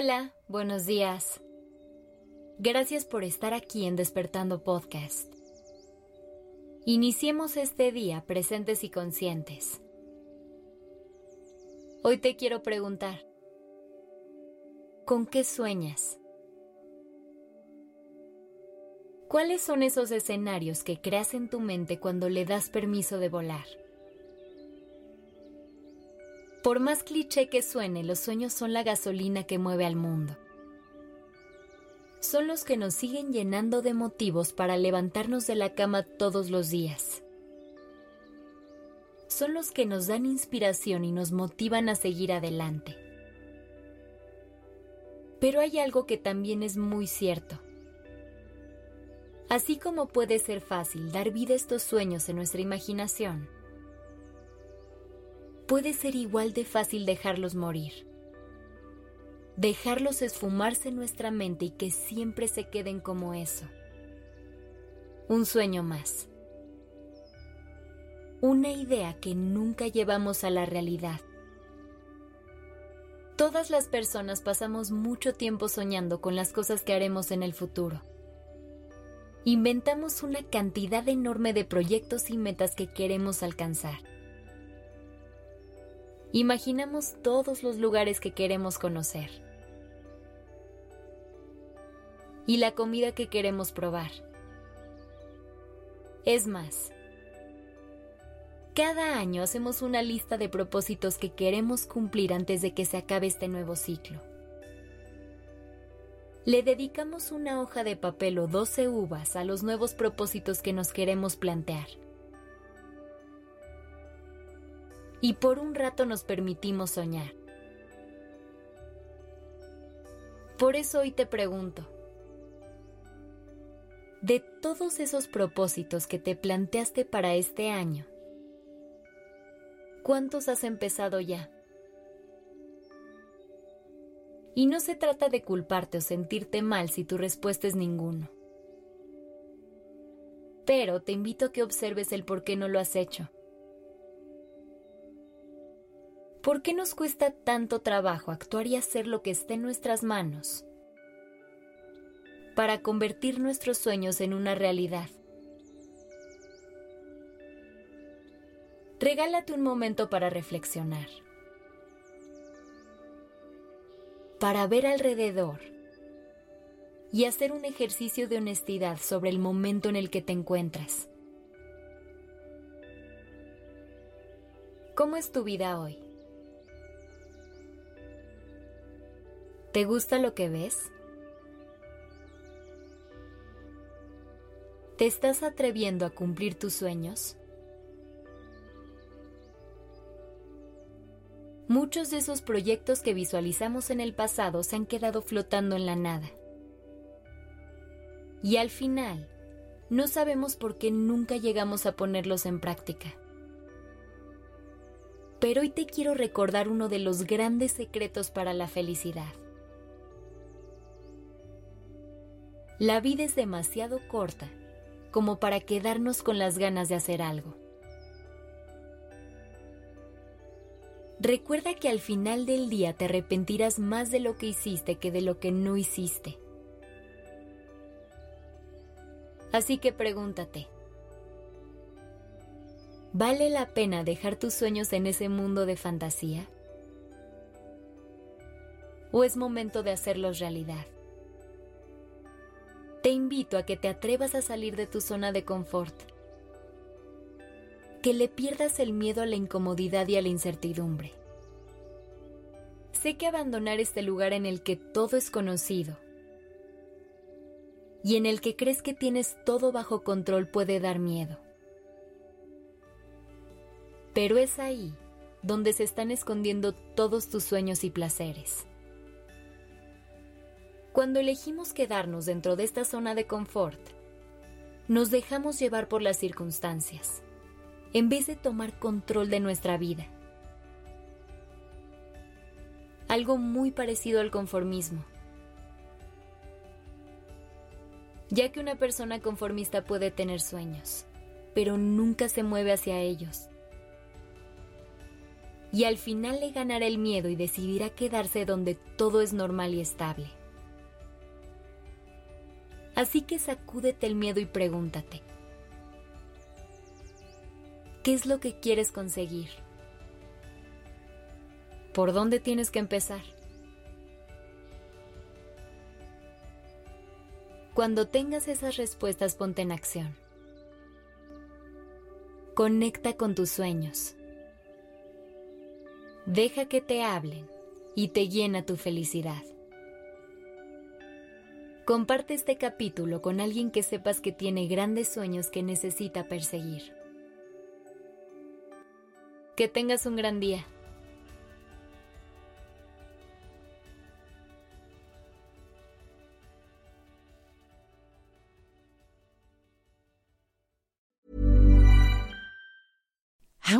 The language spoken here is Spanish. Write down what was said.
Hola, buenos días. Gracias por estar aquí en Despertando Podcast. Iniciemos este día presentes y conscientes. Hoy te quiero preguntar, ¿con qué sueñas? ¿Cuáles son esos escenarios que creas en tu mente cuando le das permiso de volar? Por más cliché que suene, los sueños son la gasolina que mueve al mundo. Son los que nos siguen llenando de motivos para levantarnos de la cama todos los días. Son los que nos dan inspiración y nos motivan a seguir adelante. Pero hay algo que también es muy cierto. Así como puede ser fácil dar vida a estos sueños en nuestra imaginación, puede ser igual de fácil dejarlos morir. Dejarlos esfumarse en nuestra mente y que siempre se queden como eso. Un sueño más. Una idea que nunca llevamos a la realidad. Todas las personas pasamos mucho tiempo soñando con las cosas que haremos en el futuro. Inventamos una cantidad enorme de proyectos y metas que queremos alcanzar Imaginamos todos los lugares que queremos conocer y la comida que queremos probar. Es más, cada año hacemos una lista de propósitos que queremos cumplir antes de que se acabe este nuevo ciclo. Le dedicamos una hoja de papel o 12 uvas a los nuevos propósitos que nos queremos plantear. Y por un rato nos permitimos soñar. Por eso hoy te pregunto, de todos esos propósitos que te planteaste para este año, ¿cuántos has empezado ya? Y no se trata de culparte o sentirte mal si tu respuesta es ninguno. Pero te invito a que observes el por qué no lo has hecho ¿Por qué nos cuesta tanto trabajo actuar y hacer lo que esté en nuestras manos para convertir nuestros sueños en una realidad? Regálate un momento para reflexionar, para ver alrededor y hacer un ejercicio de honestidad sobre el momento en el que te encuentras. ¿Cómo es tu vida hoy? ¿Te gusta lo que ves? ¿Te estás atreviendo a cumplir tus sueños? Muchos de esos proyectos que visualizamos en el pasado se han quedado flotando en la nada. Y al final, no sabemos por qué nunca llegamos a ponerlos en práctica. Pero hoy te quiero recordar uno de los grandes secretos para la felicidad. La vida es demasiado corta como para quedarnos con las ganas de hacer algo. Recuerda que al final del día te arrepentirás más de lo que hiciste que de lo que no hiciste. Así que pregúntate, ¿vale la pena dejar tus sueños en ese mundo de fantasía? ¿O es momento de hacerlos realidad? Te invito a que te atrevas a salir de tu zona de confort, que le pierdas el miedo a la incomodidad y a la incertidumbre. Sé que abandonar este lugar en el que todo es conocido y en el que crees que tienes todo bajo control puede dar miedo. Pero es ahí donde se están escondiendo todos tus sueños y placeres. Cuando elegimos quedarnos dentro de esta zona de confort, nos dejamos llevar por las circunstancias, en vez de tomar control de nuestra vida. Algo muy parecido al conformismo. Ya que una persona conformista puede tener sueños, pero nunca se mueve hacia ellos. y al final le ganará el miedo y decidirá quedarse donde todo es normal y estable. Así que sacúdete el miedo y pregúntate, ¿qué es lo que quieres conseguir? ¿Por dónde tienes que empezar? Cuando tengas esas respuestas, ponte en acción. Conecta con tus sueños. Deja que te hablen y te llena tu felicidad. Comparte este capítulo con alguien que sepas que tiene grandes sueños que necesita perseguir. Que tengas un gran día.